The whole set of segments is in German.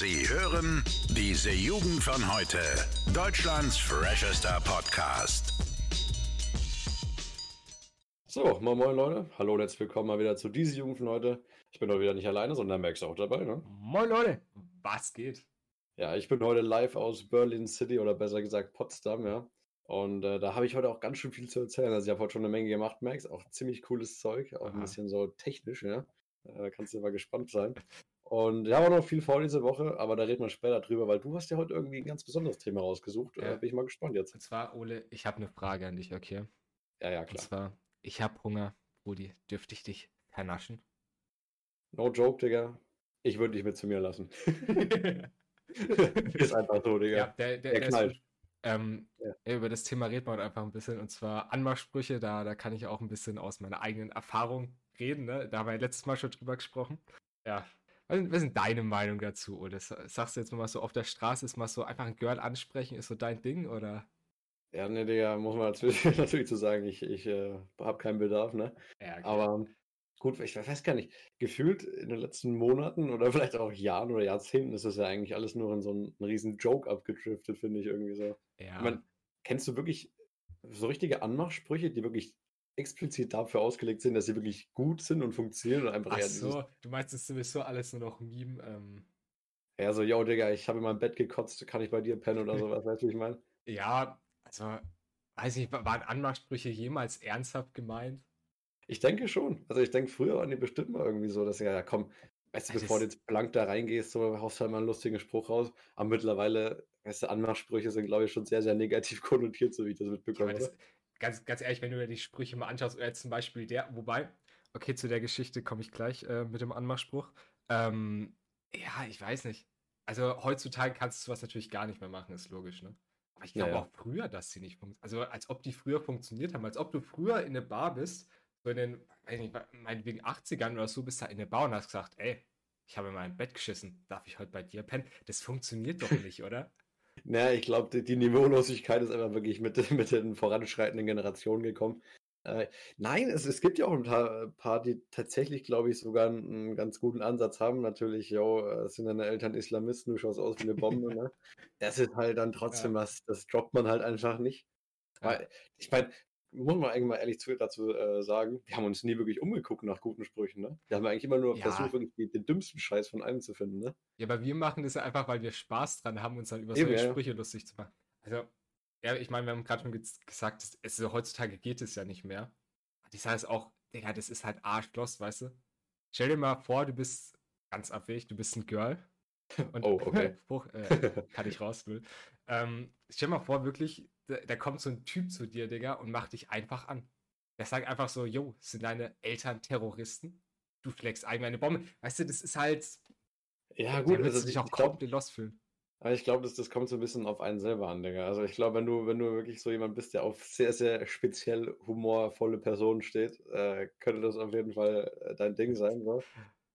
Sie hören diese Jugend von heute. Deutschlands freshester Podcast. So, moin moin Leute. Hallo und herzlich willkommen mal wieder zu diese Jugend von heute. Ich bin heute wieder nicht alleine, sondern Max auch dabei, ne? Moin Leute, was geht? Ja, ich bin heute live aus Berlin City oder besser gesagt Potsdam, ja. Und äh, da habe ich heute auch ganz schön viel zu erzählen. Also ich habe heute schon eine Menge gemacht, Max. Auch ziemlich cooles Zeug, auch Aha. ein bisschen so technisch, ja. Äh, kannst du mal gespannt sein. Und ich habe auch noch viel vor diese Woche, aber da reden wir später drüber, weil du hast ja heute irgendwie ein ganz besonderes Thema rausgesucht. Ja. Äh, bin ich mal gespannt jetzt. Und zwar, Ole, ich habe eine Frage an dich, okay? Ja, ja, Und klar. zwar, ich habe Hunger. Brudi, dürfte ich dich vernaschen? No joke, Digga. Ich würde dich mit zu mir lassen. Ist einfach so, Digga. ja, der, der, Der der ist knallt. gut. Ähm, Ja. ja, Über das Thema reden wir heute einfach ein bisschen. Und zwar Anmachsprüche, da, da kann ich auch ein bisschen aus meiner eigenen Erfahrung reden. Ne? Da haben wir ja letztes Mal schon drüber gesprochen. Ja. Was sind deine Meinung dazu, Ole? Sagst du jetzt mal so auf der Straße, ist mal so einfach ein Girl ansprechen, ist so dein Ding, oder? Ja, ne, Digga, muss man natürlich, natürlich zu sagen, ich, ich äh, habe keinen Bedarf, ne? Ja, okay. Aber gut, ich weiß gar nicht, gefühlt in den letzten Monaten oder vielleicht auch Jahren oder Jahrzehnten ist das ja eigentlich alles nur in so einen, einen riesen Joke abgedriftet, finde ich irgendwie so. ja. Ich mein, kennst du wirklich so richtige Anmachsprüche, die wirklich explizit dafür ausgelegt sind, dass sie wirklich gut sind und funktionieren und einfach Ach so, du meinst, es ist sowieso alles nur noch Meme. Ähm, ja, so, yo, Digga, ich habe in meinem Bett gekotzt, kann ich bei dir pennen oder sowas, weißt du, wie ich meine? ja, also, weiß nicht, wa- waren Anmachsprüche jemals ernsthaft gemeint? Ich denke schon. Also ich denke, früher waren die bestimmt mal irgendwie so, dass ja, ja komm, weißt du, bevor du jetzt blank da reingehst, so haust halt mal einen lustigen Spruch raus. Aber mittlerweile, weißt du, Anmachsprüche sind, glaube ich, schon sehr, sehr negativ konnotiert, so wie ich das Ja, mitbekomme. aber das, oder? Ganz, ganz ehrlich, wenn du dir die Sprüche mal anschaust, oder jetzt zum Beispiel der, wobei, okay, zu der Geschichte komme ich gleich äh, mit dem Anmachspruch. Ähm, ja, ich weiß nicht. Also heutzutage kannst du sowas natürlich gar nicht mehr machen, ist logisch, ne? Aber ich Ja, glaube ja. auch früher, dass sie nicht funktionieren. Also als ob die früher funktioniert haben, als ob du früher in eine Bar bist, so in den, weiß nicht, meinetwegen 80ern oder so, bist da in eine Bar und hast gesagt, ey, ich habe in mein Bett geschissen, darf ich heute bei dir pennen? Das funktioniert doch nicht, oder? Naja, ich glaube, die, die Niveaulosigkeit ist einfach wirklich mit, mit den voranschreitenden Generationen gekommen. Äh, nein, es, es gibt ja auch ein paar, die tatsächlich, glaube ich, sogar einen, einen ganz guten Ansatz haben. Natürlich, yo, äh, sind deine Eltern Islamisten, du schaust aus wie eine Bombe, ne? Das ist halt dann trotzdem was, das droppt man halt einfach nicht. Ja. Ich meine, muss man eigentlich mal ehrlich zu, dazu äh, sagen, wir haben uns nie wirklich umgeguckt nach guten Sprüchen, ne? Wir haben eigentlich immer nur Ja. versucht, wirklich den dümmsten Scheiß von allen zu finden, ne? Ja, aber wir machen das ja einfach, weil wir Spaß dran haben, uns dann über solche ja. Sprüche lustig zu machen. Also, ja, ich meine, wir haben gerade schon ge gesagt, es, es, heutzutage geht es ja nicht mehr. Das heißt auch, Digga, das ist halt arschlost, weißt du? Stell dir mal vor, du bist ganz abwegig, du bist ein Girl. Und Oh, okay. Spruch, äh, kann ich raus, will. Ähm, stell dir mal vor, wirklich, da, da kommt so ein Typ zu dir, Digga, und macht dich einfach an. Der sagt einfach so, yo, sind deine Eltern Terroristen? Du fleckst eigentlich eine Bombe. Weißt du, das ist halt, Ja, gut, also du dich auch glaub- komplett lost fühlen. Aber ich glaube, das, das kommt so ein bisschen auf einen selber an, Digga. Also ich glaube, wenn du, wenn du wirklich so jemand bist, der auf sehr, sehr speziell humorvolle Personen steht, äh, könnte das auf jeden Fall äh, dein Ding sein. So.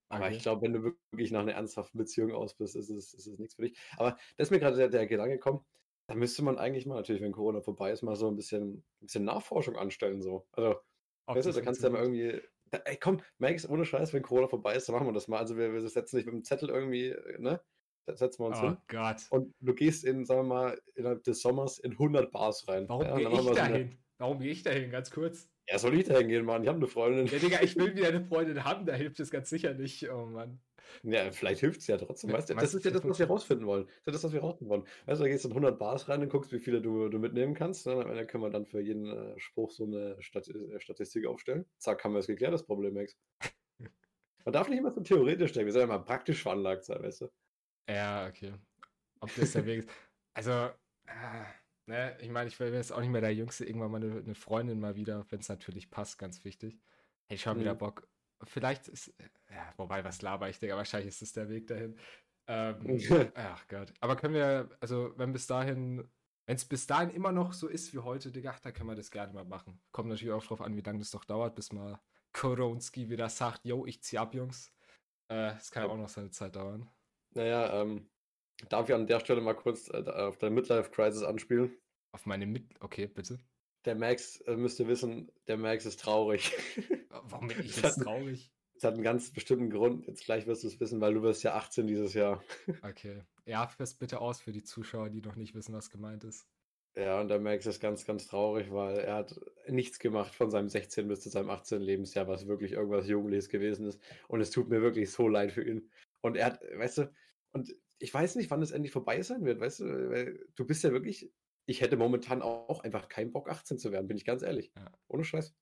Aber Okay. ich glaube, wenn du wirklich nach einer ernsthaften Beziehung aus bist, ist es, ist es nichts für dich. Aber da ist mir gerade der, der Gedanke gekommen, da müsste man eigentlich mal, natürlich, wenn Corona vorbei ist, mal so ein bisschen, ein bisschen Nachforschung anstellen. So. Also, Ob weißt du, da kannst du ja mal irgendwie. Da, ey, komm, Max, ohne Scheiß, wenn Corona vorbei ist, dann machen wir das mal. Also wir, wir setzen nicht mit dem Zettel irgendwie, äh, ne? Da setzen wir uns Oh hin. Gott. Und du gehst in, sagen wir mal, innerhalb des Sommers in 100 Bars rein. Warum ja, gehe ich so da eine-? Warum gehe ich da hin? Ganz kurz. Ja, soll ich da hingehen, Mann? Ich habe eine Freundin. Ja, Digga, ich will wieder eine Freundin haben, da hilft es ganz sicher nicht. Oh Mann. Ja, vielleicht hilft es ja trotzdem. Weißt du, das ist ja das was wir rausfinden wollen. Das ist ja das, was wir rausfinden wollen. Weißt du, da gehst du in 100 Bars rein und guckst, wie viele du, du mitnehmen kannst. Ne? Am Ende können wir dann für jeden äh, Spruch so eine Stat äh, Statistik aufstellen. Zack, haben wir es geklärt, das Problem, Max. Man darf nicht immer so theoretisch denken. Wir sollen ja mal praktisch veranlagt sein, weißt du? Ja, okay. Ob das der Weg ist. Also, äh, ne, ich meine, ich will jetzt auch nicht mehr der Jüngste, irgendwann mal eine, eine Freundin mal wieder, wenn es natürlich passt, ganz wichtig. Hey, ich habe wieder Mhm. Bock. Vielleicht ist, ja, wobei, was laber ich, Digga, wahrscheinlich ist das der Weg dahin. Ähm, ach Gott. Aber können wir, also, wenn bis dahin, wenn es bis dahin immer noch so ist wie heute, Digga, ach, da können wir das gerne mal machen. Kommt natürlich auch drauf an, wie lange das doch dauert, bis mal Koronski wieder sagt, yo, ich zieh ab, Jungs. Äh, das kann ja auch noch seine Zeit dauern. Naja, ähm, darf ich an der Stelle mal kurz äh, auf deine Midlife-Crisis anspielen? Auf meine Mit... Okay, bitte. Der Max, äh, müsst ihr wissen, der Max ist traurig. Warum bin ich jetzt traurig? Es hat einen ganz bestimmten Grund. Jetzt gleich wirst du es wissen, weil du wirst ja 18 dieses Jahr. Okay. Ja, führ's bitte aus für die Zuschauer, die noch nicht wissen, was gemeint ist. Ja, und merkst du es ganz, ganz traurig, weil er hat nichts gemacht von seinem 16. bis zu seinem 18. Lebensjahr, was wirklich irgendwas Jugendliches gewesen ist. Und es tut mir wirklich so leid für ihn. Und er hat, weißt du, und ich weiß nicht, wann es endlich vorbei sein wird, weißt du, weil du bist ja wirklich, ich hätte momentan auch einfach keinen Bock, 18 zu werden, bin ich ganz ehrlich. Ja. Ohne Scheiß.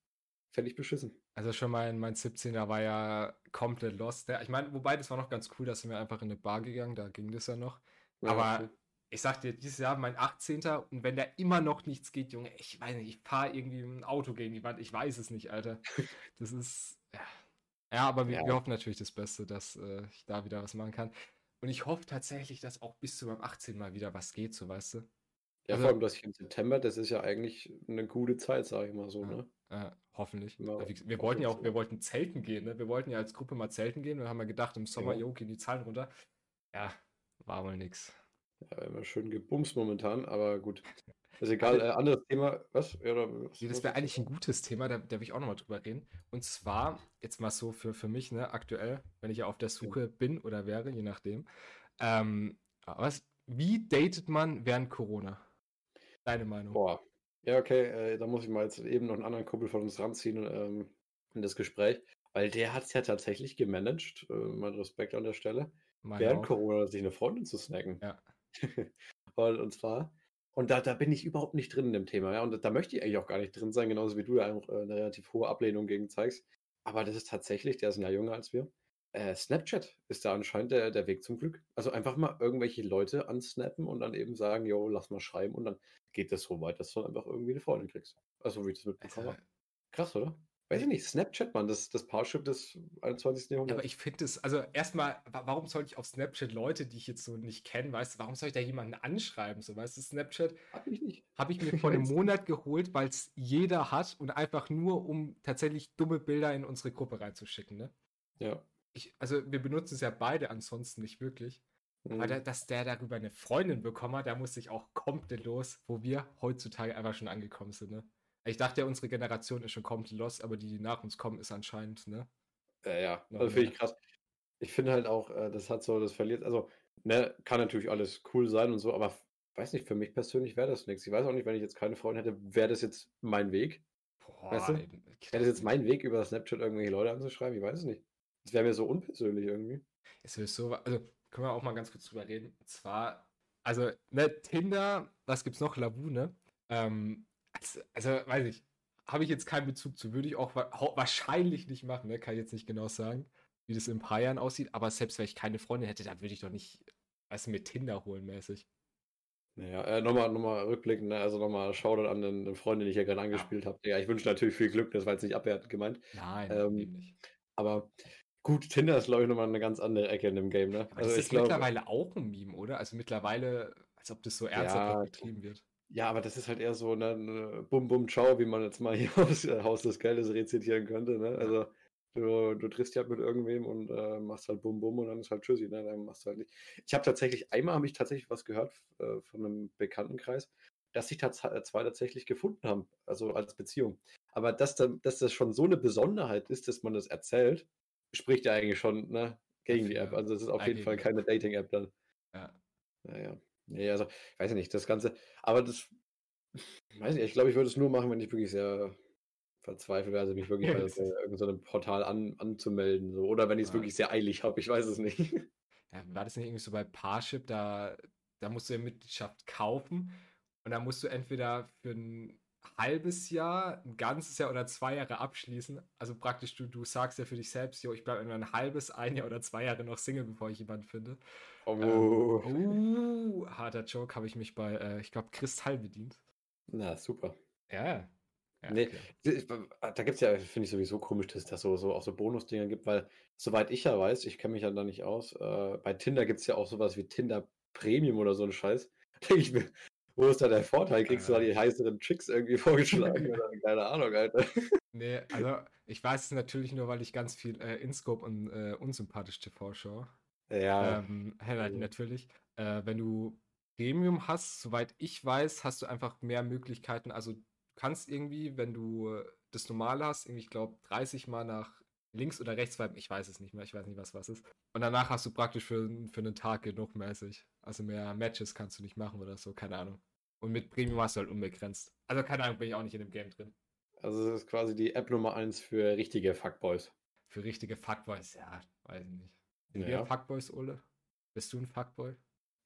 Fände ich beschissen. Also schon mein, mein 17er war ja komplett lost. Ich meine, wobei, das war noch ganz cool, dass sind wir einfach in eine Bar gegangen, da ging das ja noch. Ja, Aber okay. ich sag dir, dieses Jahr mein 18. und wenn da immer noch nichts geht, Junge, ich weiß nicht, ich fahre irgendwie ein Auto gegen die Wand, ich weiß es nicht, Alter. Das ist, ja. Ja, aber wir, Ja. wir hoffen natürlich das Beste, dass äh, ich da wieder was machen kann. Und ich hoffe tatsächlich, dass auch bis zu meinem 18. mal wieder was geht, so weißt du. Ja, Also- vor allem das hier im September, das ist ja eigentlich eine gute Zeit, sage ich mal so, Ja. ne? Äh, hoffentlich. Ja, Äh, wie- wir wollten ja auch, hoffentlich, wir ja. wollten zelten gehen, ne? Wir wollten ja als Gruppe mal zelten gehen. Wir haben ja gedacht, im Sommer, Ja. jo, gehen die Zahlen runter. Ja, war wohl nix. Ja, immer schön gebumst momentan, aber gut. Ist egal, äh, anderes Thema. Was? Ja, oder was Nee, das wäre eigentlich ein gutes Thema, da, da will ich auch nochmal drüber reden. Und zwar, jetzt mal so für, für mich, ne, aktuell, wenn ich ja auf der Suche bin oder wäre, je nachdem. Ähm, was, wie datet man während Corona? Deine Meinung? Boah. Ja, okay, äh, da muss ich mal jetzt eben noch einen anderen Kumpel von uns ranziehen ähm, in das Gespräch, weil der hat es ja tatsächlich gemanagt, äh, mein Respekt an der Stelle, Meine während auch. Corona sich eine Freundin zu snacken. Ja. und, und zwar, und da, da bin ich überhaupt nicht drin in dem Thema, ja, und da möchte ich eigentlich auch gar nicht drin sein, genauso wie du da auch, äh, eine relativ hohe Ablehnung gegen zeigst. Aber das ist tatsächlich, der ist ein Jahr jünger als wir. Äh, Snapchat ist da anscheinend der, der Weg zum Glück. Also einfach mal irgendwelche Leute ansnappen und dann eben sagen, jo, lass mal schreiben und dann geht das so weit, dass du dann einfach irgendwie eine Freundin kriegst. Also wie ich das mitbekommen Also, habe. Krass, oder? Weiß ich nicht, Snapchat, Mann, das, das Parship des 21. Ja, Jahrhunderts. aber ich finde es, also erstmal, wa- warum soll ich auf Snapchat Leute, die ich jetzt so nicht kenne, weißt du, warum soll ich da jemanden anschreiben? So, weißt du, Snapchat Hab ich habe ich mir vor einem Monat geholt, weil es jeder hat und einfach nur, um tatsächlich dumme Bilder in unsere Gruppe reinzuschicken, ne? Ja. Ich, also wir benutzen es ja beide ansonsten nicht wirklich. Aber Mhm. da, dass der darüber eine Freundin bekommen hat, da musste ich auch komplett los, wo wir heutzutage einfach schon angekommen sind, ne? Ich dachte ja, unsere Generation ist schon komplett los, aber die, die nach uns kommen, ist anscheinend, ne? Ja, ja, also finde ich krass. Ich finde halt auch, äh, das hat so, das verliert, also, ne, kann natürlich alles cool sein und so, aber weiß nicht, für mich persönlich wäre das nichts. Ich weiß auch nicht, wenn ich jetzt keine Freundin hätte, wäre das jetzt mein Weg? Boah, Weißt du? Wäre das jetzt mein Weg, über Snapchat irgendwelche Leute anzuschreiben? Ich weiß es nicht. Das wäre mir so unpersönlich irgendwie. Es ist so, also können wir auch mal ganz kurz drüber reden. Und zwar, also, ne, Tinder, was gibt's noch? Lavu, ne? Ähm, also, also, weiß ich, habe ich jetzt keinen Bezug zu, würde ich auch wahrscheinlich nicht machen, ne? Kann ich jetzt nicht genau sagen, wie das in ein paar Jahren aussieht, aber selbst wenn ich keine Freundin hätte, dann würde ich doch nicht, weißt du, mit Tinder holen mäßig. Naja, äh, nochmal noch mal rückblickend, ne? also nochmal Shoutout an den, den Freund, den ich ja gerade angespielt habe. Ja, ich wünsche natürlich viel Glück, das war jetzt nicht abwertend gemeint. Nein, Ähm, eben nicht. Aber gut, Tinder ist, glaube ich, nochmal eine ganz andere Ecke in dem Game, ne? Aber das Also ich ist glaube, mittlerweile auch ein Meme, oder? Also mittlerweile, als ob das so ernsthaft Ja, betrieben wird. Ja, aber das ist halt eher so, ne, ne Bum Bum Ciao, wie man jetzt mal hier aus äh, Haus des Geldes rezitieren könnte, ne? Also du, du triffst dich halt mit irgendwem und äh, machst halt Bum Bum und dann ist halt Tschüssi, ne? Dann machst du halt nicht. Ich habe tatsächlich, einmal habe ich tatsächlich was gehört äh, von einem Bekanntenkreis, dass sich tats äh, zwei tatsächlich gefunden haben, also als Beziehung. Aber dass, dann, dass das schon so eine Besonderheit ist, dass man das erzählt, spricht ja eigentlich schon ne, gegen die App. Also es ist auf jeden. Fall keine Dating-App dann. Ja. Naja. Nee, also, weiß ich nicht, das Ganze. Aber das, weiß nicht, ich glaube, ich würde es nur machen, wenn ich wirklich sehr verzweifelt wäre, also mich wirklich Ja, bei irgendeinem Portal an, anzumelden. So. Oder wenn ich es Ja. wirklich sehr eilig habe, ich weiß es nicht. Ja, war das nicht irgendwie so bei Parship, da, da musst du ja Mitgliedschaft kaufen und da musst du entweder für ein halbes Jahr, ein ganzes Jahr oder zwei Jahre abschließen. Also praktisch, du, du sagst ja für dich selbst, jo, ich bleibe entweder ein halbes, ein Jahr oder zwei Jahre noch Single, bevor ich jemanden finde. Oh, Ähm, uh, harter Joke, habe ich mich bei, äh, ich glaube, Kristall bedient. Na, super. Ja. ja Nee, okay. Da gibt es ja, finde ich sowieso komisch, dass das so, so auch so Bonusdinger gibt, weil soweit ich ja weiß, ich kenne mich ja da nicht aus, äh, bei Tinder gibt es ja auch sowas wie Tinder Premium oder so ein Scheiß. Denke ich mir, wo ist da der Vorteil? Kriegst du da die heißeren Chicks irgendwie vorgeschlagen oder keine Ahnung, Alter. Nee, also ich weiß es natürlich nur, weil ich ganz viel äh, InScope und äh, unsympathisch TV schaue. Ja, Ähm, hä, also- natürlich. Äh, wenn du Premium hast, soweit ich weiß, hast du einfach mehr Möglichkeiten. Also du kannst irgendwie, wenn du das normale hast, irgendwie, ich glaube, 30 Mal nach links oder rechts swipen, ich weiß es nicht mehr, ich weiß nicht, was was ist. Und danach hast du praktisch für, für einen Tag genug mäßig. Also mehr Matches kannst du nicht machen oder so, keine Ahnung. Und mit Premium hast du halt unbegrenzt. Also keine Ahnung, bin ich auch nicht in dem Game drin. Also das ist quasi die App Nummer 1 für richtige Fuckboys. Für richtige Fuckboys, ja, weiß ich nicht. Sind Ja. wir Fuckboys, Ole? Bist du ein Fuckboy?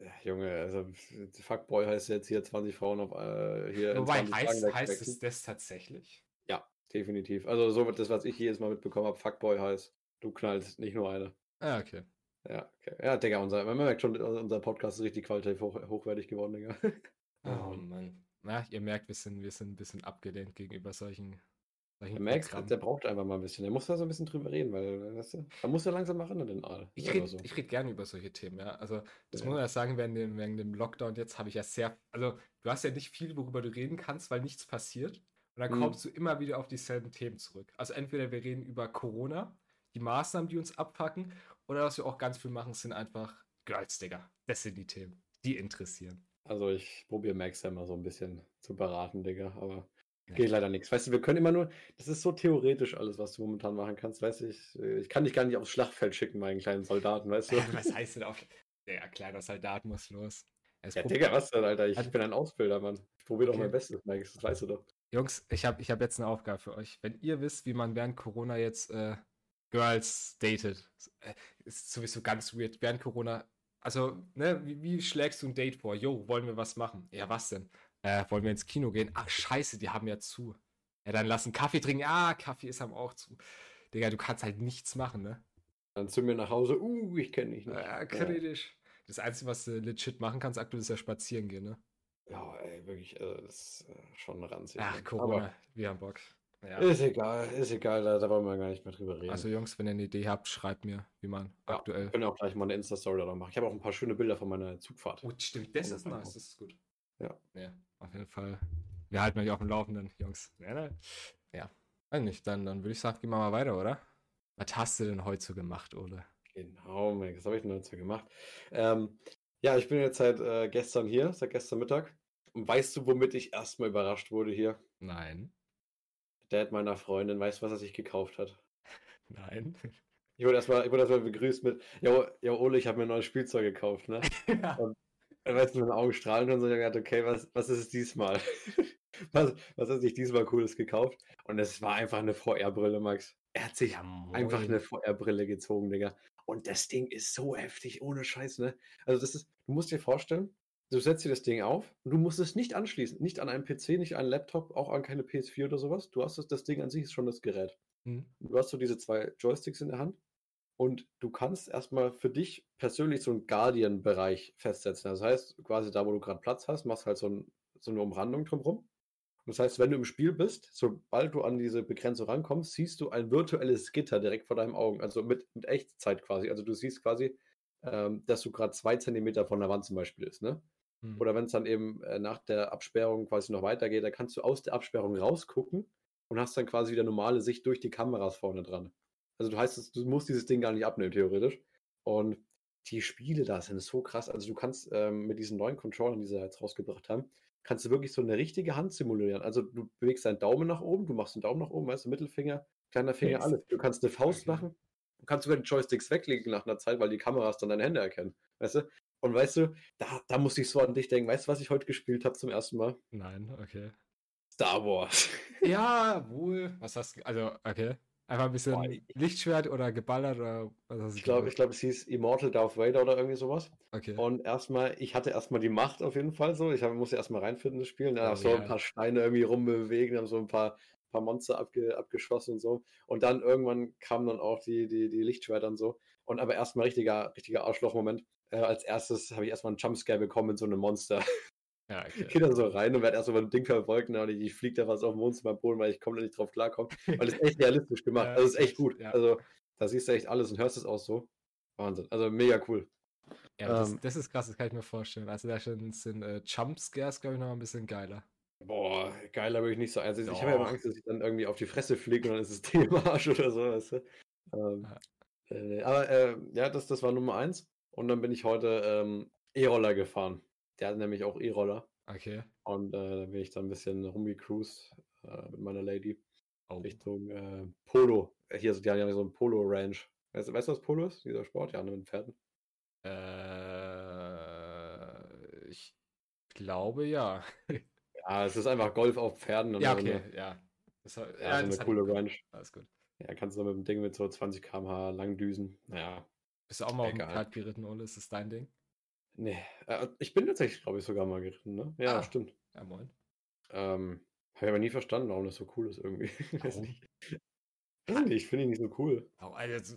Ja, Junge, also Fuckboy heißt jetzt hier 20 Frauen auf äh, hier Wobei, 20 heißt, Tagen heißt es das tatsächlich? Definitiv. Also so das, was ich jedes Mal mitbekommen habe, Fuckboy heißt, du knallst nicht nur eine. Ah, okay. Ja, okay. Ja, Digga, unser, man merkt schon, unser Podcast ist richtig qualitativ hoch, hochwertig geworden, Digga. Oh Mann. Na, ihr merkt, wir sind, wir sind ein bisschen abgelehnt gegenüber solchen, solchen Der Max, der braucht einfach mal ein bisschen. Der muss da so ein bisschen drüber reden, weil, weißt du, da muss er langsam mal ran an den Aal. Ich rede so. ich red gerne über solche Themen, ja. Also, das Ja. muss man ja sagen, während dem, während dem Lockdown jetzt habe ich ja sehr. Also, du hast ja nicht viel, worüber du reden kannst, weil nichts passiert. Und dann Mhm. kommst du immer wieder auf dieselben Themen zurück. Also, entweder wir reden über Corona, die Maßnahmen, die uns abpacken, oder was wir auch ganz viel machen, sind einfach Girls, Digga. Das sind die Themen, die interessieren. Also ich probiere Max ja mal so ein bisschen zu beraten, Digga, aber Ja. geht leider nichts. Weißt du, wir können immer nur, das ist so theoretisch alles, was du momentan machen kannst. Weißt du, ich, ich kann dich gar nicht aufs Schlachtfeld schicken, meinen kleinen Soldaten, weißt du? was heißt denn auf. Der kleiner Soldat muss los. Es Ja, Digga, was denn, Alter? Ich Also- bin ein Ausbilder, Mann. Ich probiere doch Okay. mein Bestes, Max, das weißt du doch. Jungs, ich habe ich hab jetzt eine Aufgabe für euch. Wenn ihr wisst, wie man während Corona jetzt äh, Girls datet, äh, ist sowieso ganz weird. Während Corona, also, ne, wie, wie schlägst du ein Date vor? Jo, wollen wir was machen? Ja, was denn? Äh, wollen wir ins Kino gehen? Ach, scheiße, die haben ja zu. Ja, dann lass einen Kaffee trinken. Ah, Kaffee ist am auch zu. Digga, du kannst halt nichts machen, ne? Dann zu mir nach Hause, uh, ich kenne dich nicht. Ja, kritisch. Das Einzige, was du legit machen kannst aktuell, ist ja spazieren gehen, ne? Ja, ey, wirklich, also, das ist äh, schon ranzig. Ach, ne? Corona, wir haben Bock. Ja. Ist egal, ist egal, da, da wollen wir gar nicht mehr drüber reden. Also Jungs, wenn ihr eine Idee habt, schreibt mir, wie man Ja, aktuell. Wir können auch gleich mal eine Insta-Story da machen. Ich habe auch ein paar schöne Bilder von meiner Zugfahrt. Oh, stimmt, das ist nice, das ist gut. Ja. Ja, auf jeden Fall. Wir halten euch auf dem Laufenden, Jungs. Ja, ne? Ja. Weiß nicht, dann, dann würde ich sagen, gehen wir mal weiter, oder? Was hast du denn heute so gemacht, Ole? Genau, Max, was habe ich denn dazu gemacht? Ähm, ja, ich bin jetzt seit äh, gestern hier, seit gestern Mittag. Und weißt du, womit ich erstmal überrascht wurde hier? Nein. Der Dad meiner Freundin, weißt du, was er sich gekauft hat? Nein. Ich wurde erstmal ich wurde erstmal begrüßt mit, ja, ja Ole, ich habe mir ein neues Spielzeug gekauft, ne? ja. Dann weißt du, meine Augen strahlen und so, ich hab gedacht, okay, was, was ist es diesmal? was, was hat sich diesmal Cooles gekauft? Und es war einfach eine VR-Brille, Max. Er hat sich Ja, einfach eine VR-Brille gezogen, Digga. Und das Ding ist so heftig, ohne Scheiß, ne? Also das ist, du musst dir vorstellen, du setzt dir das Ding auf und du musst es nicht anschließen. Nicht an einen PC, nicht an einen Laptop, auch an keine PS4 oder sowas. Du hast das, das Ding an sich ist schon das Gerät. Hm. Du hast so diese zwei Joysticks in der Hand und du kannst erstmal für dich persönlich so einen Guardian-Bereich festsetzen. Das heißt, quasi da, wo du gerade Platz hast, machst halt so, ein, so eine Umrandung drumherum. Das heißt, wenn du im Spiel bist, sobald du an diese Begrenzung rankommst, siehst du ein virtuelles Gitter direkt vor deinen Augen, also mit, mit Echtzeit quasi. Also du siehst quasi, ähm, dass du gerade zwei Zentimeter von der Wand zum Beispiel ist, ne? Hm. Oder wenn es dann eben äh, nach der Absperrung quasi noch weitergeht, dann kannst du aus der Absperrung rausgucken und hast dann quasi wieder normale Sicht durch die Kameras vorne dran. Also du heißt, es, du musst dieses Ding gar nicht abnehmen, theoretisch. Und die Spiele da sind so krass. Also du kannst ähm, mit diesen neuen Controllern, die sie jetzt rausgebracht haben, kannst du wirklich so eine richtige Hand simulieren. Also du bewegst deinen Daumen nach oben, du machst den Daumen nach oben, weißt du, Mittelfinger, kleiner Finger, alles. Du kannst eine Faust Okay. machen. Du kannst sogar die Joysticks weglegen nach einer Zeit, weil die Kameras dann deine Hände erkennen. Weißt du? Und weißt du, da, da muss ich so an dich denken. Weißt du, was ich heute gespielt habe zum ersten Mal? Nein, okay. Star Wars. Ja, wohl. Was hast du. Also, okay. Einfach ein bisschen Boah, ich- Lichtschwert oder geballert oder was hast du Ich glaube, ich glaube, es hieß Immortal Darth Vader oder irgendwie sowas. Okay. Und erstmal, ich hatte erstmal die Macht auf jeden Fall so. Ich hab, musste erstmal reinfinden, das Spiel. Dann Oh, so ja. ein paar Steine irgendwie rumbewegen, haben so ein paar, paar Monster abge, abgeschossen und so. Und dann irgendwann kamen dann auch die, die, die Lichtschwerter und so. Und aber erstmal richtiger, richtiger Arschloch-Moment. Äh, als erstes habe ich erstmal einen Jumpscare bekommen mit so einem Monster. ja, Ich okay. gehe dann so rein und werde erst so ein Ding verfolgt und ich, ich fliege da was auf dem Wohnzimmerboden, weil ich komplett nicht drauf klarkomme. Weil das ist echt realistisch gemacht. Ja, Also es ist echt gut. ja. Also da siehst du echt alles und hörst es auch so. Wahnsinn. Also mega cool. Ja, aber das, ähm, das ist krass, das kann ich mir vorstellen. Also da schon sind äh, Jumpscares, glaube ich, noch ein bisschen geiler. Boah, geiler würde ich nicht sagen. Also ich habe ja immer. Angst, dass ich dann irgendwie auf die Fresse fliege und dann ist es im Arsch oder so, weißt du? Ähm, äh, aber äh, ja, das, das war Nummer eins. Und dann bin ich heute ähm, E-Roller gefahren. Der hat nämlich auch E-Roller. Okay. Und äh, da bin ich dann ein bisschen rumgecruised äh, mit meiner Lady. Oh. Richtung äh, Polo. Äh, Hier, die haben ja so ein Polo-Ranch. Weißt, du- weißt du, was Polo ist? Dieser Sport? Ja, ne, mit Pferden. Äh, ich glaube ja. Ja, es ist einfach Golf auf Pferden. und Ja, so okay, eine- ja. Das, war- Ja, so eine coole Ranch. Alles gut. Ja, kannst du mit dem Ding mit so 20 km/h lang düsen. Naja, Bist du auch mal auf dem. Pferd geritten, Ole? Ist das dein Ding? nee. Äh, ich bin tatsächlich, glaube ich, sogar mal geritten, ne? Ja, Ah. stimmt. Ja, moin. Ähm, habe ich aber nie verstanden, warum das so cool ist irgendwie. Weiß nicht, ich finde ihn nicht so cool. Oh, also,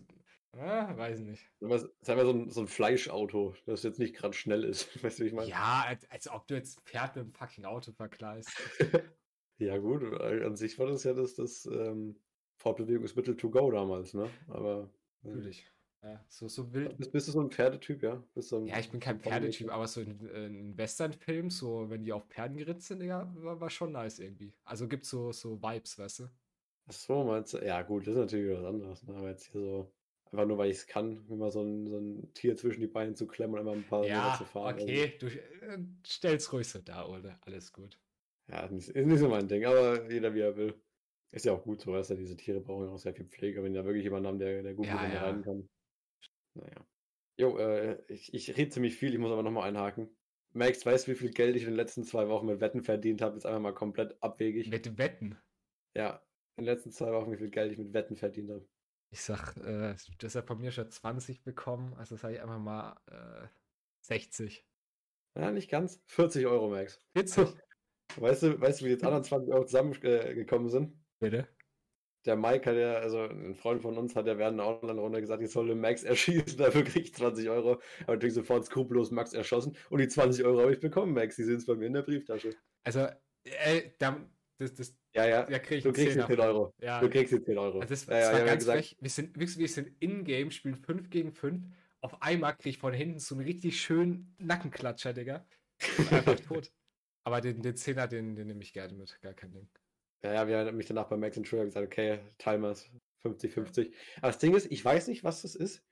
ah, weiß nicht. Ist einfach so ein, so ein Fleischauto, das jetzt nicht gerade schnell ist. Weißt du, wie ich meine? Ja, als, als ob du jetzt Pferd mit einem fucking Auto vergleichst. Ja, gut, an sich war das ja das, das ähm, Fortbewegungsmittel to go damals, ne? Aber äh, Natürlich. Ja, so, so wild. bist, bist du so ein Pferdetyp, ja? So ein, Ja, ich bin kein ein Pferdetyp? Aber so in, in Western-Filmen, so wenn die auf Pferden geritten sind, Digga, war, war schon nice irgendwie. Also gibt so, so Vibes, weißt du? Ach so, meinst du? Ja, gut, das ist natürlich was anderes. Ne? Aber jetzt hier so, einfach nur weil ich es kann, mir mal so ein, so ein Tier zwischen die Beine zu klemmen und einfach ein paar Meter Ja, zu fahren. also okay, du äh, stell's ruhig so da, Ole. Alles gut. Ja, ist nicht so mein Ding, aber jeder wie er will. Ist ja auch gut so, weißt du, diese Tiere brauchen ja auch sehr viel Pflege, wenn die da wirklich jemanden haben, der, der gut Ja, mit ja. reiten kann. Naja. Jo, äh, ich, ich rede ziemlich viel, ich muss aber nochmal einhaken. Max, weißt du, wie viel Geld ich in den letzten zwei Wochen mit Wetten verdient habe? Jetzt einfach mal komplett abwegig. Mit Wetten. Ja, in den letzten zwei Wochen, wie viel Geld ich mit Wetten verdient habe. Ich sag, äh, hast ja von mir schon 20 bekommen, also sage ich einfach mal äh, 60. Ja, nicht ganz. 40 Euro, Max. 40? Weißt du, weißt du, wie die jetzt anderen 20 Euro zusammengekommen sind? Bitte? Der Mike hat ja, also ein Freund von uns hat ja während einer Online-Runde gesagt, ich solle Max erschießen, dafür kriege ich 20 Euro. Aber natürlich sofort skrupellos Max erschossen und die 20 Euro habe ich bekommen, Max. Die sind bei mir in der Brieftasche. Also, äh, da, das, das, Ja, ja, da krieg du kriegst die Zehner 10 von. Euro. Ja, Du kriegst die 10 Euro. also das, ja, das ja, war hab ganz gesagt, frech. Wir sind, wir sind in-game, spielen 5 gegen 5. Auf einmal krieg ich von hinten so einen richtig schönen Nackenklatscher, Digga. Einfach tot. Aber den, den Zehner, den, den nehme ich gerne mit, gar kein Ding. Ja, ja, wir haben mich danach bei Max und Schulter gesagt, okay, Timers 50-50. Aber das Ding ist, ich weiß nicht, was das ist,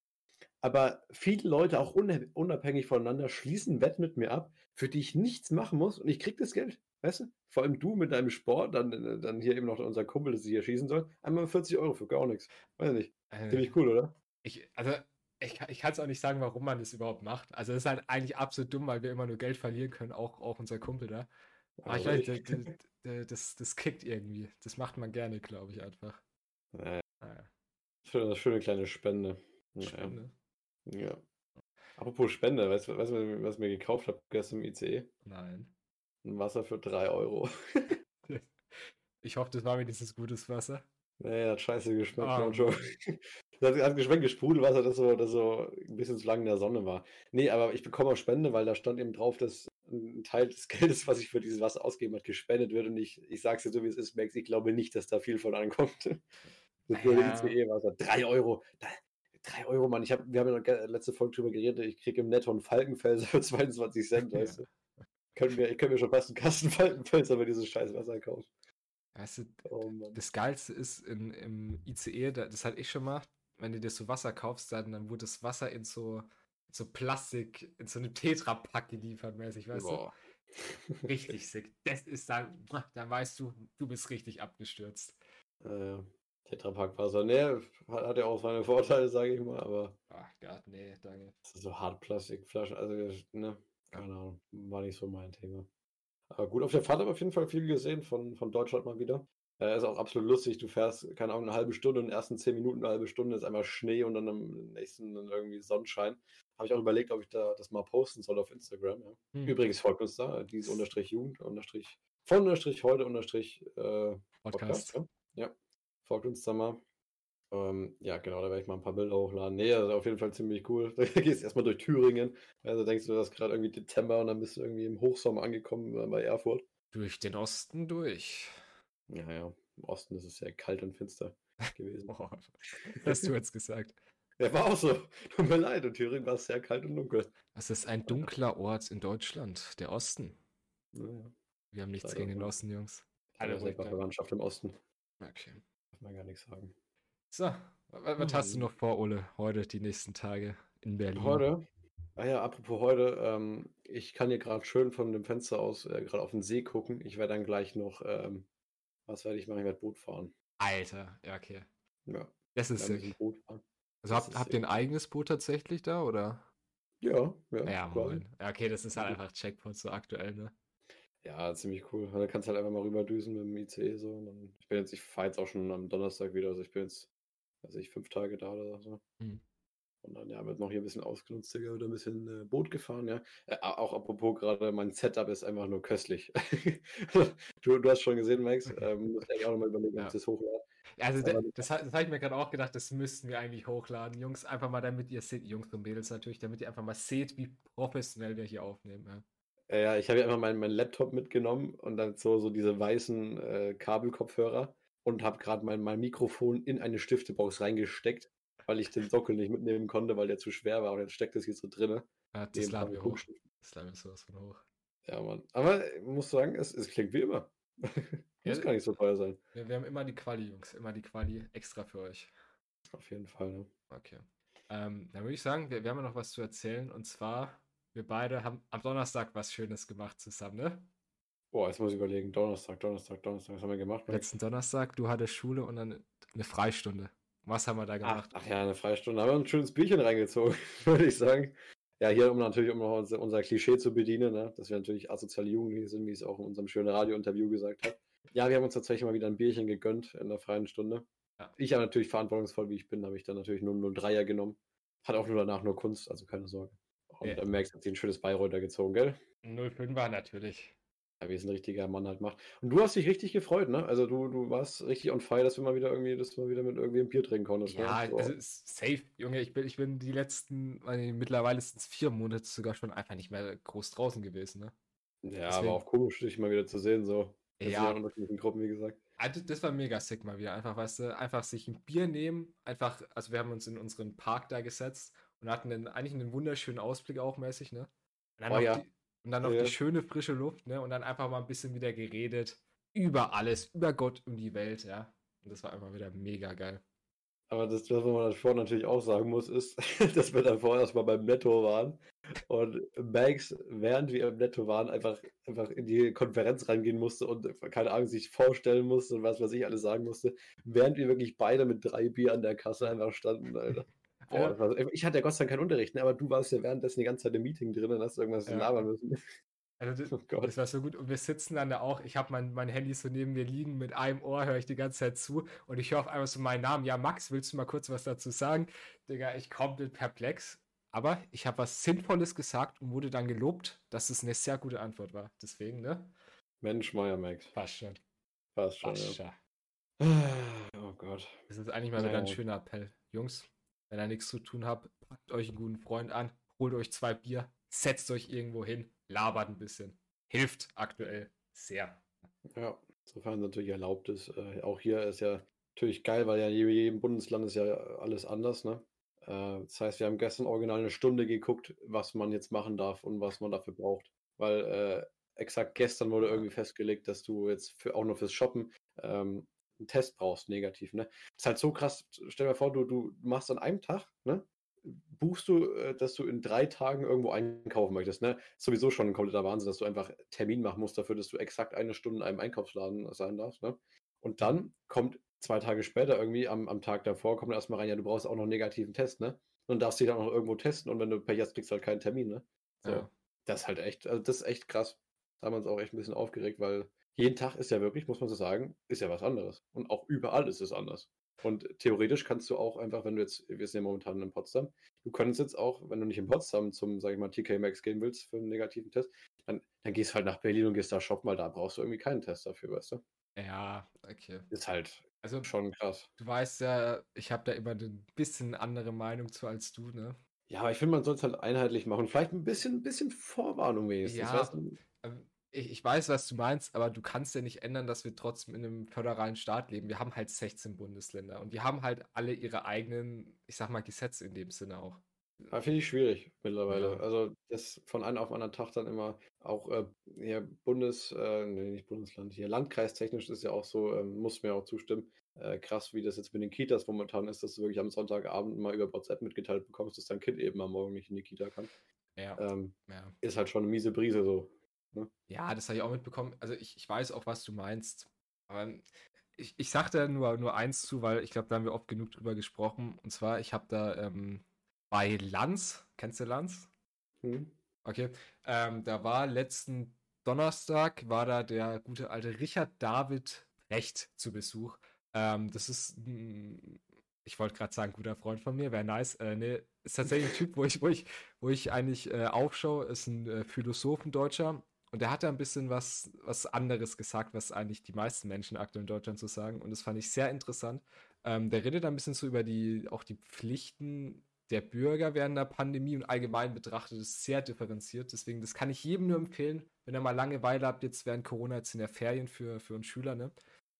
aber viele Leute, auch unab- unabhängig voneinander, schließen Wetten mit mir ab, für die ich nichts machen muss und ich krieg das Geld. Weißt du? Vor allem du mit deinem Sport, dann, äh, dann hier eben noch unser Kumpel, das hier schießen soll. Einmal 40 Euro für gar nichts. Weiß nicht. Äh, Ziemlich cool, oder? Ich, also, ich, kann- ich kann es auch nicht sagen, warum man das überhaupt macht. Also, es ist halt eigentlich absolut dumm, weil wir immer nur Geld verlieren können, auch, auch unser Kumpel da. Aber ich weiß, das, das, das, das kickt irgendwie. Das macht man gerne, glaube ich, einfach. Naja, Naja, schöne, schöne kleine Spende. Naja. Spende. Ja. Apropos Spende, weißt du, weißt du, was ich mir gekauft habe gestern im ICE? Nein. Ein Wasser für 3 Euro. Ich hoffe, das war wenigstens gutes Wasser. Nee, hat scheiße geschmeckt. Ah, schon. Das hat, geschmeckt wie Sprudelwasser, das so, das so ein bisschen zu lange in der Sonne war. Nee, aber ich bekomme auch Spende, weil da stand eben drauf, dass ein Teil des Geldes, was ich für dieses Wasser ausgegeben habe, gespendet wird. Und ich, ich sag's dir so, wie es ist, Max, ich glaube nicht, dass da viel von ankommt. Das würde Ja. ICE-Wasser. 3 Euro. 3 Euro, Mann. Ich hab, wir haben ja letzte Folge drüber geredet. Ich kriege im Netto einen Falkenfelser für 22 Cent, weißt du. Können wir, ich könnte mir schon fast einen Kasten Falkenfelser für dieses scheiß Wasser kaufen. Weißt du, Oh das Geilste ist in, im ICE, da, das hatte ich schon mal, wenn du dir so Wasser kaufst, dann, dann wurde das Wasser in so, so Plastik, in so einem Tetra-Pack geliefert, mäßig, weißt Boah. du? Richtig sick. Das ist dann, dann weißt du, du bist richtig abgestürzt. Äh, Tetrapack Wasser. Nee, hat, hat ja auch seine Vorteile, sage ich mal, aber Ach Gott, nee, danke. das ist so Hartplastikflaschen, also ne, keine Ahnung, war nicht so mein Thema. Aber gut, auf der Fahrt habe ich auf jeden Fall viel gesehen von, von Deutschland mal wieder. Äh, ist auch absolut lustig, du fährst, keine Ahnung, eine halbe Stunde, in den ersten zehn Minuten eine halbe Stunde ist einmal Schnee und dann am nächsten dann irgendwie Sonnenschein. Habe ich auch überlegt, ob ich da das mal posten soll auf Instagram. Ja. Hm. Übrigens folgt uns da, diese unterstrich Jugend, unterstrich, von unterstrich heute unterstrich äh, Podcast. Podcast. Ja. ja, folgt uns da mal. Ähm, ja, genau, da werde ich mal ein paar Bilder hochladen. Nee, also auf jeden Fall ziemlich cool. Da gehst du erstmal durch Thüringen. Also denkst du, das ist gerade irgendwie Dezember und dann bist du irgendwie im Hochsommer angekommen äh, bei Erfurt. Durch den Osten durch. Ja, ja, im Osten ist es sehr kalt und finster gewesen. Boah, hast du jetzt gesagt. Ja, war auch so. Tut mir leid, in Thüringen war es sehr kalt und dunkel. Das ist ein dunkler Ort in Deutschland, der Osten. Naja, Wir haben nichts gegen den. Osten, Jungs. alle. Verwandtschaft im Osten. Okay. Darf man gar nichts sagen. So, wa- was hast du noch vor, Ole, heute, die nächsten Tage in Berlin? Heute? Ah ja, apropos heute, ähm, ich kann hier gerade schön von dem Fenster aus äh, gerade auf den See gucken. Ich werde dann gleich noch, ähm, was werde ich machen? Ich werde Boot fahren. Alter, ja, okay. Ja. Das ist sick. Also habt, habt ihr ein eigenes Boot tatsächlich da, oder? Ja, ja. Ja, moin. Ja, okay, das ist halt einfach Checkpoint so aktuell, ne? Ja, ziemlich cool. Da kannst du halt einfach mal rüberdüsen mit dem ICE so. Ich bin jetzt, ich fahre jetzt auch schon am Donnerstag wieder, also ich bin jetzt, weiß ich, fünf Tage da oder so. Hm. Und dann ja, wird noch hier ein bisschen ausgenutzt, Digga, wieder ein bisschen äh, Boot gefahren, ja. Äh, auch apropos gerade, mein Setup ist einfach nur köstlich. du, du hast schon gesehen, Max, ähm, muss eigentlich auch nochmal überlegen, ob Ja. ich das hochlade. Also, das, ha- das habe ich mir gerade auch gedacht, das müssten wir eigentlich hochladen. Jungs, einfach mal, damit ihr seht, Jungs und Mädels natürlich, damit ihr einfach mal seht, wie professionell wir hier aufnehmen. Ja. Ja, ich habe ja einfach meinen meinen Laptop mitgenommen und dann so, so diese weißen äh, Kabelkopfhörer und habe gerade mein, mein Mikrofon in eine Stiftebox reingesteckt, weil ich den Sockel nicht mitnehmen konnte, weil der zu schwer war und jetzt steckt es hier so drinne. Ja, das laden wir hoch. Das laden wir sowas von hoch. Ja, Mann. Aber ich muss sagen, es, es klingt wie immer. Muss Ja, gar nicht so teuer sein. Wir, wir haben immer die Quali, Jungs. Immer die Quali extra für euch. Auf jeden Fall. Ne? Okay. Ähm, dann würde ich sagen, wir, wir haben ja noch was zu erzählen. Und zwar, wir beide haben am Donnerstag was Schönes gemacht zusammen, ne? Boah, jetzt muss ich überlegen. Donnerstag, Donnerstag, Donnerstag. Was haben wir gemacht? Letzten Donnerstag, du hattest Schule und dann eine Freistunde. Was haben wir da Ach, gemacht? ach ja, eine Freistunde. Haben wir ein schönes Bierchen reingezogen, würde ich sagen. Ja, hier um natürlich, um noch unser, unser Klischee zu bedienen, ne? dass wir natürlich asoziale Jugendliche sind, wie ich es auch in unserem schönen Radiointerview gesagt habe. Ja, wir haben uns tatsächlich mal wieder ein Bierchen gegönnt in der freien Stunde. Ja. Ich habe natürlich verantwortungsvoll, wie ich bin, habe ich dann natürlich nur 0,3er genommen. Hat auch nur danach nur Kunst, also keine Sorge. Und Ja. dann merkst du, hat sie ein schönes Bayreuther gezogen, gell? 05er natürlich. Wie es ein richtiger Mann halt macht. Und du hast dich richtig gefreut, ne? Also du, du warst richtig on fire, dass wir mal wieder irgendwie, dass mal wieder mit irgendwie ein Bier trinken konntest. Ja? So. also safe, Junge. Ich bin, ich bin die letzten, meine, mittlerweile sind es vier Monate sogar schon einfach nicht mehr groß draußen gewesen, ne? Ja, Deswegen- aber auch komisch, dich mal wieder zu sehen, so. Wir sind Ja. in unterschiedlichen Gruppen, wie gesagt. Also das war mega sick mal wieder. Einfach, weißt du, einfach sich ein Bier nehmen. Einfach, also wir haben uns in unseren Park da gesetzt und hatten einen, eigentlich einen wunderschönen Ausblick auch mäßig, ne? Und dann Oh ja. die, und dann noch Ja. die schöne frische Luft, ne? Und dann einfach mal ein bisschen wieder geredet. Über alles, über Gott und die Welt, ja. Und das war einfach wieder mega geil. Aber das, was man davor natürlich auch sagen muss, ist, dass wir davor erstmal beim Netto waren und Max, während wir im Netto waren, einfach, einfach in die Konferenz reingehen musste und, keine Ahnung, sich vorstellen musste und was weiß ich alles sagen musste, während wir wirklich beide mit drei Bier an der Kasse einfach standen, Alter. Boah, Ja. war, ich hatte ja Gott sei Dank keinen Unterricht, ne, aber du warst ja währenddessen die ganze Zeit im Meeting drin und hast irgendwas Ja. labern müssen. Also das, Oh das war so gut. Und wir sitzen dann da auch. Ich habe mein, mein Handy so neben mir liegen. Mit einem Ohr höre ich die ganze Zeit zu. Und ich höre auf einmal so meinen Namen. Ja, Max, willst du mal kurz was dazu sagen? Digga, ich komplett perplex. Aber ich habe was Sinnvolles gesagt und wurde dann gelobt, dass es eine sehr gute Antwort war. Deswegen, ne? Mensch, Meier, Max. Passt schon. Passt schon, Passt ja. schon. Oh Gott. Das ist eigentlich mal wieder ein Ja. schöner Appell. Jungs, wenn ihr nichts zu tun habt, packt euch einen guten Freund an, holt euch zwei Bier, setzt euch irgendwo hin, labert ein bisschen. Hilft aktuell sehr. Ja, sofern es natürlich erlaubt ist. Äh, auch hier ist ja natürlich geil, weil ja in jedem Bundesland ist ja alles anders, ne? Äh, das heißt, wir haben gestern original eine Stunde geguckt, was man jetzt machen darf und was man dafür braucht. Weil äh, exakt gestern wurde irgendwie festgelegt, dass du jetzt für, auch nur fürs Shoppen ähm, einen Test brauchst, negativ, ne? Das ist halt so krass. Stell dir vor, du, du machst an einem Tag, ne? Buchst du, äh, dass du in drei Tagen irgendwo einkaufen möchtest, ne? Sowieso schon ein kompletter Wahnsinn, dass du einfach Termin machen musst dafür, dass du exakt eine Stunde in einem Einkaufsladen sein darfst, ne? Und dann kommt zwei Tage später irgendwie am, am Tag davor, kommt erstmal rein, ja, du brauchst auch noch einen negativen Test, ne? Und darfst dich dann auch noch irgendwo testen und wenn du Pech hast, kriegst du halt keinen Termin, ne? So. Ja. Das ist halt echt, also das ist echt krass. Da haben wir uns auch echt ein bisschen aufgeregt, weil jeden Tag ist ja wirklich, muss man so sagen, ist ja was anderes. Und auch überall ist es anders. Und theoretisch kannst du auch einfach, wenn du jetzt, wir sind ja momentan in Potsdam, du könntest jetzt auch, wenn du nicht in Potsdam zum, sag ich mal, TK Max gehen willst für einen negativen Test, dann, dann gehst du halt nach Berlin und gehst da shoppen, weil da brauchst du irgendwie keinen Test dafür, weißt du? Ja, okay. Ist halt Also, schon krass. du weißt ja, ich habe da immer ein bisschen andere Meinung zu als du, ne? Ja, aber ich finde, man soll es halt einheitlich machen. Vielleicht ein bisschen, bisschen Vorwarnung wenigstens. Ja. weißt du? Ich, ich weiß, was du meinst, aber du kannst ja nicht ändern, dass wir trotzdem in einem föderalen Staat leben. Wir haben halt 16 Bundesländer und die haben halt alle ihre eigenen, ich sag mal, Gesetze in dem Sinne auch. Ja, finde ich schwierig mittlerweile. Ja. Also das von einem auf den anderen Tag dann immer auch äh, hier Bundes, äh, nee, nicht Bundesland, hier landkreistechnisch ist ja auch so, ähm, muss mir auch zustimmen. Äh, krass, wie das jetzt mit den Kitas momentan ist, dass du wirklich am Sonntagabend mal über WhatsApp mitgeteilt bekommst, dass dein Kind eben am Morgen nicht in die Kita kann. Ja, Ähm, ja. ist halt schon eine miese Brise so. Ja, das habe ich auch mitbekommen. Also ich, ich weiß auch, was du meinst. Aber ich, ich sag da nur, nur eins zu, weil ich glaube, da haben wir oft genug drüber gesprochen. Und zwar, ich habe da ähm, bei Lanz, kennst du Lanz? Hm. Okay, ähm, da war letzten Donnerstag, war da der gute alte Richard David Recht zu Besuch. Ähm, das ist, ich wollte gerade sagen, guter Freund von mir, wäre nice. Äh, nee, ist tatsächlich ein Typ, wo ich, wo ich, wo ich eigentlich äh, aufschaue, ist ein äh, Philosoph, Deutscher. Und der hat da ein bisschen was, was anderes gesagt, was eigentlich die meisten Menschen aktuell in Deutschland so sagen. Und das fand ich sehr interessant. Ähm, der redet da ein bisschen so über die, auch die Pflichten der Bürger während der Pandemie und allgemein betrachtet ist sehr differenziert. Deswegen, das kann ich jedem nur empfehlen, wenn ihr mal Langeweile habt, jetzt während Corona, jetzt in der Ferien für, für uns Schüler, ne?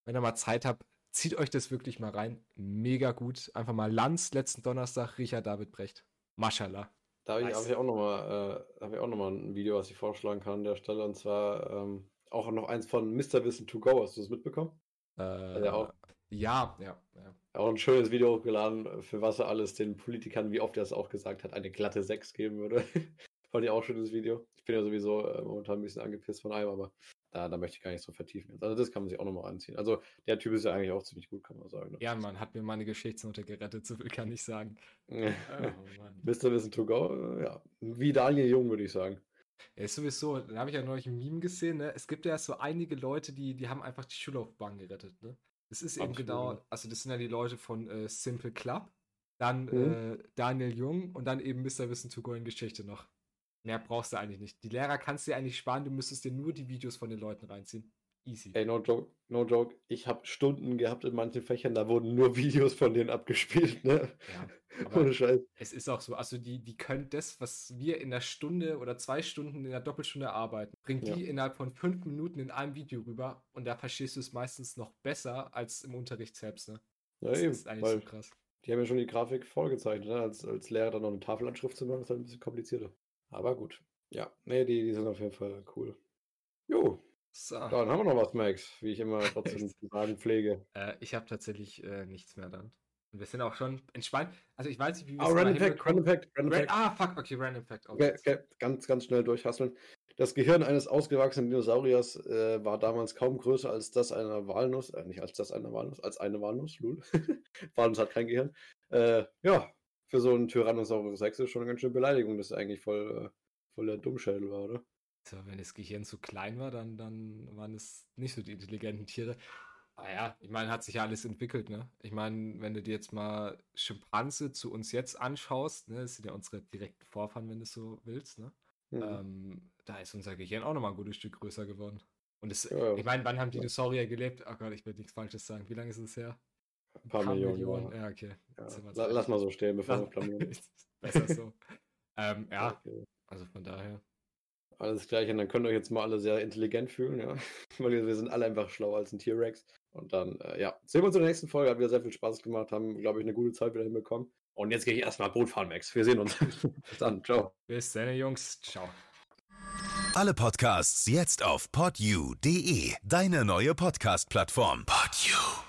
Wenn ihr mal Zeit habt, zieht euch das wirklich mal rein. Mega gut. Einfach mal Lanz, letzten Donnerstag, Richard David Brecht. Maschallah. Da habe ich, hab ich, auch nochmal äh, hab noch ein Video, was ich vorschlagen kann an der Stelle. Und zwar ähm, auch noch eins von Mr. Wissen to Go. Hast du das mitbekommen? Äh, also auch, ja, ja, ja. Auch ein schönes Video hochgeladen, für was er alles den Politikern, wie oft er es auch gesagt hat, eine glatte 6 geben würde. Fand ich auch ein schönes Video. Ich bin ja sowieso äh, momentan ein bisschen angepisst von einem, aber da, da möchte ich gar nicht so vertiefen. Also das kann man sich auch nochmal anziehen. Also der Typ ist ja eigentlich auch ziemlich gut, kann man sagen. Ne? Ja, man hat mir meine Geschichtsnote gerettet, so viel kann ich sagen. oh, Mr. Wissen to go, ja. Wie Daniel Jung, würde ich sagen. Ja, ist sowieso, da habe ich ja neulich ein Meme gesehen, ne? Es gibt ja so einige Leute, die, die haben einfach die Schullaufbahn gerettet, ne? Es ist eben genau, also das sind ja die Leute von äh, Simple Club, dann mhm. äh, Daniel Jung und dann eben Mr. Wissen to go in Geschichte noch. Mehr brauchst du eigentlich nicht. Die Lehrer kannst du dir eigentlich sparen, du müsstest dir nur die Videos von den Leuten reinziehen. Easy. Ey, no joke, no joke. Ich habe Stunden gehabt in manchen Fächern, da wurden nur Videos von denen abgespielt, ne? Ja, Ohne Scheiß. Es ist auch so, also die, die können das, was wir in der Stunde oder zwei Stunden in der Doppelstunde arbeiten, bringen die ja. innerhalb von fünf Minuten in einem Video rüber und da verstehst du es meistens noch besser als im Unterricht selbst, ne? Ja, das eben. ist eigentlich so krass. Die haben ja schon die Grafik vorgezeichnet, ne? Als, als Lehrer dann noch eine Tafelanschrift zu machen, ist halt ein bisschen komplizierter. Aber gut. Ja, nee, die, die sind auf jeden Fall cool. Jo. So. Dann haben wir noch was, Max, wie ich immer trotzdem zu sagen pflege. Äh, ich habe tatsächlich äh, nichts mehr dann. Und wir sind auch schon entspannt. Also ich weiß nicht, wie wir oh, Random Fact, Random Fact, Random Fact. Ah, fuck, okay, Random Fact. Okay, okay, ganz, ganz schnell durchhasseln. Das Gehirn eines ausgewachsenen Dinosauriers äh, war damals kaum größer als das einer Walnuss, äh, nicht als das einer Walnuss, als eine Walnuss, lul. Walnuss hat kein Gehirn. Äh, ja, für so einen Tyrannosaurus Rex ist schon eine ganz schöne Beleidigung, dass er eigentlich voll, äh, voll der Dummschädel war, oder? So, wenn das Gehirn zu klein war, dann, dann waren es nicht so die intelligenten Tiere. Ah ja, ich meine, hat sich ja alles entwickelt, ne? Ich meine, wenn du dir jetzt mal Schimpanse zu uns jetzt anschaust, ne, das sind ja unsere direkten Vorfahren, wenn du so willst, ne? Mhm. Ähm, da ist unser Gehirn auch nochmal ein gutes Stück größer geworden. Und es, ja, ich meine, wann haben Dinosaurier gelebt? Oh Gott, ich will nichts Falsches sagen. Wie lange ist es her? Ein paar, paar Millionen. Millionen. Ja, okay. Ja. Lass mal so stehen, bevor wir planen. Besser so. ähm, ja, okay. also von daher. Alles gleich, und dann könnt ihr euch jetzt mal alle sehr intelligent fühlen, ja. Weil wir sind alle einfach schlauer als ein T-Rex. Und dann, äh, ja, sehen wir uns in der nächsten Folge. Hat wieder sehr viel Spaß gemacht, haben, glaube ich, eine gute Zeit wieder hinbekommen. Und jetzt gehe ich erstmal Boot fahren, Max. Wir sehen uns. Bis dann. Ciao. Bis dann, Jungs. Ciao. Alle Podcasts jetzt auf podyou.de, deine neue Podcast-Plattform. Podyou.